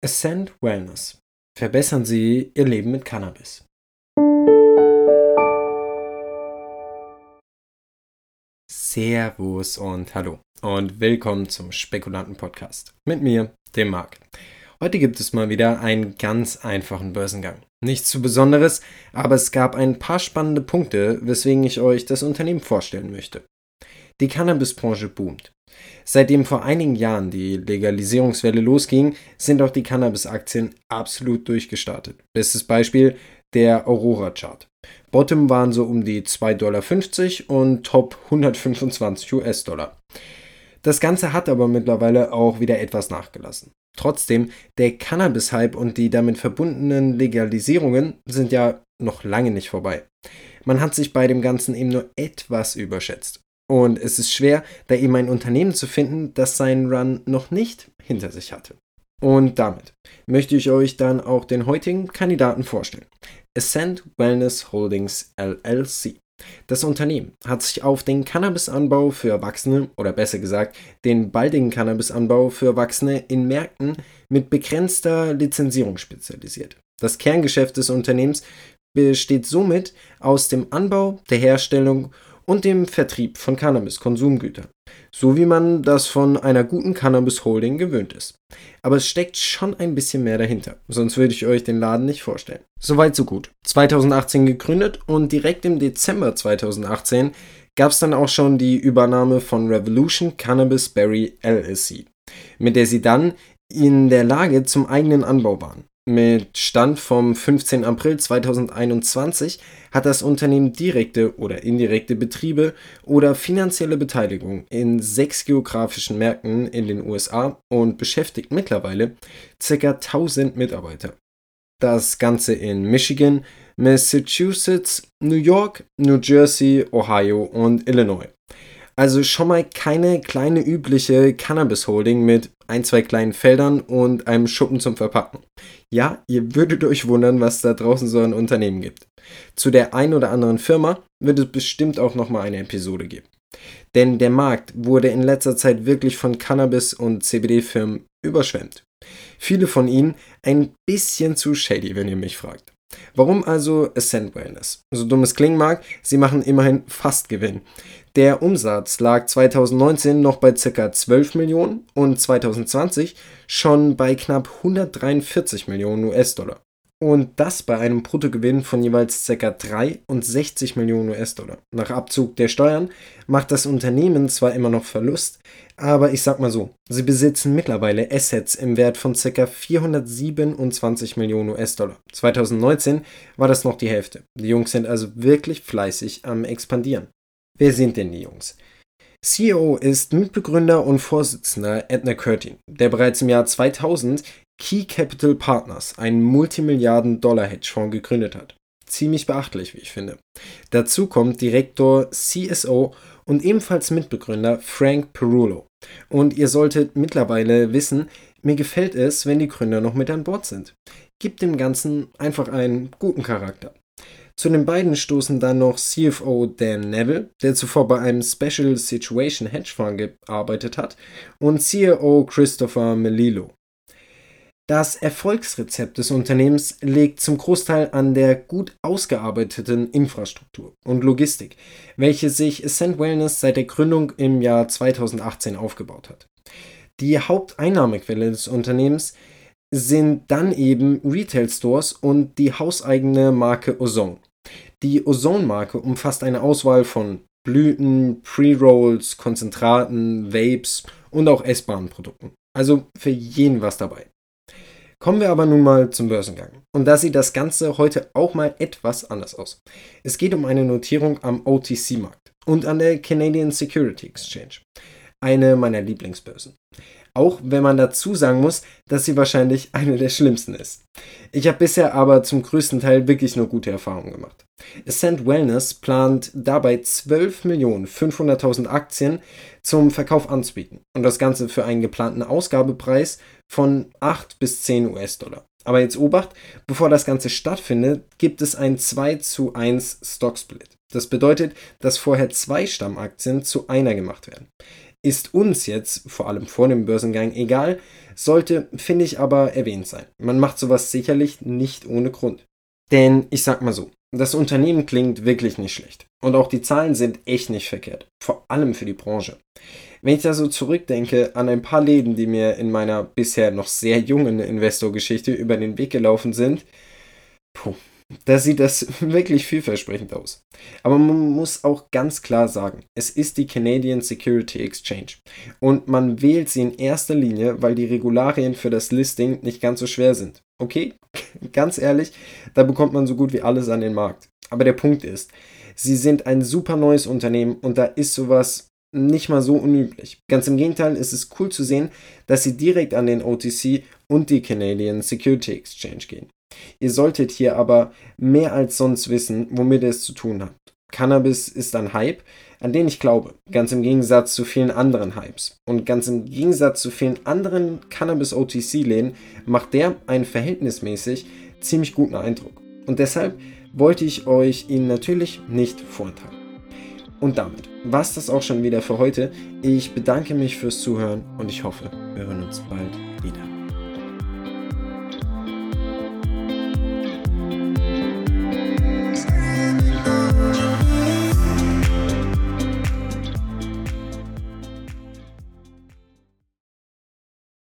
Ascend Wellness. Verbessern Sie Ihr Leben mit Cannabis. Servus und hallo und willkommen zum Spekulanten Podcast mit mir, dem Marc. Heute gibt es mal wieder einen ganz einfachen Börsengang. Nichts zu Besonderes, aber es gab ein paar spannende Punkte, weswegen ich euch das Unternehmen vorstellen möchte. Die Cannabisbranche boomt. Seitdem vor einigen Jahren die Legalisierungswelle losging, sind auch die Cannabis-Aktien absolut durchgestartet. Bestes Beispiel der Aurora-Chart. Bottom waren so um die 2,50 Dollar und Top 125 US-Dollar. Das Ganze hat aber mittlerweile auch wieder etwas nachgelassen. Trotzdem, der Cannabis-Hype und die damit verbundenen Legalisierungen sind ja noch lange nicht vorbei. Man hat sich bei dem Ganzen eben nur etwas überschätzt. Und es ist schwer, da eben ein Unternehmen zu finden, das seinen Run noch nicht hinter sich hatte. Und damit möchte ich euch dann auch den heutigen Kandidaten vorstellen. Ascent Wellness Holdings LLC. Das Unternehmen hat sich auf den Cannabisanbau für Erwachsene oder besser gesagt den baldigen Cannabisanbau für Erwachsene in Märkten mit begrenzter Lizenzierung spezialisiert. Das Kerngeschäft des Unternehmens besteht somit aus dem Anbau, der Herstellung und dem Vertrieb von Cannabis-Konsumgütern, so wie man das von einer guten Cannabis-Holding gewöhnt ist. Aber es steckt schon ein bisschen mehr dahinter, sonst würde ich euch den Laden nicht vorstellen. Soweit so gut. 2018 gegründet und direkt im Dezember 2018 gab es dann auch schon die Übernahme von Revolution Cannabis Berry LLC, mit der sie dann in der Lage zum eigenen Anbau waren. Mit Stand vom 15. April 2021 hat das Unternehmen direkte oder indirekte Betriebe oder finanzielle Beteiligung in sechs geografischen Märkten in den USA und beschäftigt mittlerweile ca. 1000 Mitarbeiter. Das Ganze in Michigan, Massachusetts, New York, New Jersey, Ohio und Illinois. Also schon mal keine kleine übliche Cannabis-Holding mit ein, zwei kleinen Feldern und einem Schuppen zum Verpacken. Ja, ihr würdet euch wundern, was da draußen so ein Unternehmen gibt. Zu der ein oder anderen Firma wird es bestimmt auch nochmal eine Episode geben. Denn der Markt wurde in letzter Zeit wirklich von Cannabis- und CBD-Firmen überschwemmt. Viele von ihnen ein bisschen zu shady, wenn ihr mich fragt. Warum also Ascent Wellness? So dumm es klingen mag, sie machen immerhin fast Gewinn. Der Umsatz lag 2019 noch bei ca. 12 Millionen und 2020 schon bei knapp 143 Millionen US-Dollar. Und das bei einem Bruttogewinn von jeweils ca. 63 Millionen US-Dollar. Nach Abzug der Steuern macht das Unternehmen zwar immer noch Verlust, aber ich sag mal so, sie besitzen mittlerweile Assets im Wert von ca. 427 Millionen US-Dollar. 2019 war das noch die Hälfte. Die Jungs sind also wirklich fleißig am Expandieren. Wer sind denn die Jungs? CEO ist Mitbegründer und Vorsitzender Edna Curtin, der bereits im Jahr 2000 Key Capital Partners, einen Multimilliarden-Dollar-Hedgefonds, gegründet hat. Ziemlich beachtlich, wie ich finde. Dazu kommt Direktor, CSO und ebenfalls Mitbegründer Frank Perullo. Und ihr solltet mittlerweile wissen, mir gefällt es, wenn die Gründer noch mit an Bord sind. Gibt dem Ganzen einfach einen guten Charakter. Zu den beiden stoßen dann noch CFO Dan Neville, der zuvor bei einem Special Situation Hedge Fund gearbeitet hat, und CEO Christopher Melillo. Das Erfolgsrezept des Unternehmens liegt zum Großteil an der gut ausgearbeiteten Infrastruktur und Logistik, welche sich Ascent Wellness seit der Gründung im Jahr 2018 aufgebaut hat. Die Haupteinnahmequelle des Unternehmens sind dann eben Retail Stores und die hauseigene Marke Ozone. Die Ozone-Marke umfasst eine Auswahl von Blüten, Pre-Rolls, Konzentraten, Vapes und auch essbaren Produkten. Also für jeden was dabei. Kommen wir aber nun mal zum Börsengang. Und da sieht das Ganze heute auch mal etwas anders aus. Es geht um eine Notierung am OTC-Markt und an der Canadian Security Exchange. Eine meiner Lieblingsbörsen. Auch wenn man dazu sagen muss, dass sie wahrscheinlich eine der schlimmsten ist. Ich habe bisher aber zum größten Teil wirklich nur gute Erfahrungen gemacht. Ascent Wellness plant dabei 12.500.000 Aktien zum Verkauf anzubieten und das Ganze für einen geplanten Ausgabepreis von 8 bis 10 US-Dollar. Aber jetzt Obacht, bevor das Ganze stattfindet, gibt es ein 2 zu 1 Stock Split. Das bedeutet, dass vorher zwei Stammaktien zu einer gemacht werden. Ist uns jetzt, vor allem vor dem Börsengang, egal, sollte, finde ich aber erwähnt sein. Man macht sowas sicherlich nicht ohne Grund. Denn ich sag mal so, das Unternehmen klingt wirklich nicht schlecht. Und auch die Zahlen sind echt nicht verkehrt. Vor allem für die Branche. Wenn ich da so zurückdenke an ein paar Läden, die mir in meiner bisher noch sehr jungen Investorgeschichte über den Weg gelaufen sind, puh, da sieht das wirklich vielversprechend aus. Aber man muss auch ganz klar sagen, es ist die Canadian Security Exchange. Und man wählt sie in erster Linie, weil die Regularien für das Listing nicht ganz so schwer sind. Okay, ganz ehrlich, da bekommt man so gut wie alles an den Markt. Aber der Punkt ist, sie sind ein super neues Unternehmen und da ist sowas nicht mal so unüblich. Ganz im Gegenteil, ist es cool zu sehen, dass sie direkt an den OTC und die Canadian Security Exchange gehen. Ihr solltet hier aber mehr als sonst wissen, womit ihr es zu tun habt. Cannabis ist ein Hype, an den ich glaube, ganz im Gegensatz zu vielen anderen Hypes. Und ganz im Gegensatz zu vielen anderen Cannabis-OTC-Läden macht der einen verhältnismäßig ziemlich guten Eindruck. Und deshalb wollte ich euch ihn natürlich nicht vorenthalten. Und damit war es das auch schon wieder für heute. Ich bedanke mich fürs Zuhören und ich hoffe, wir hören uns bald wieder.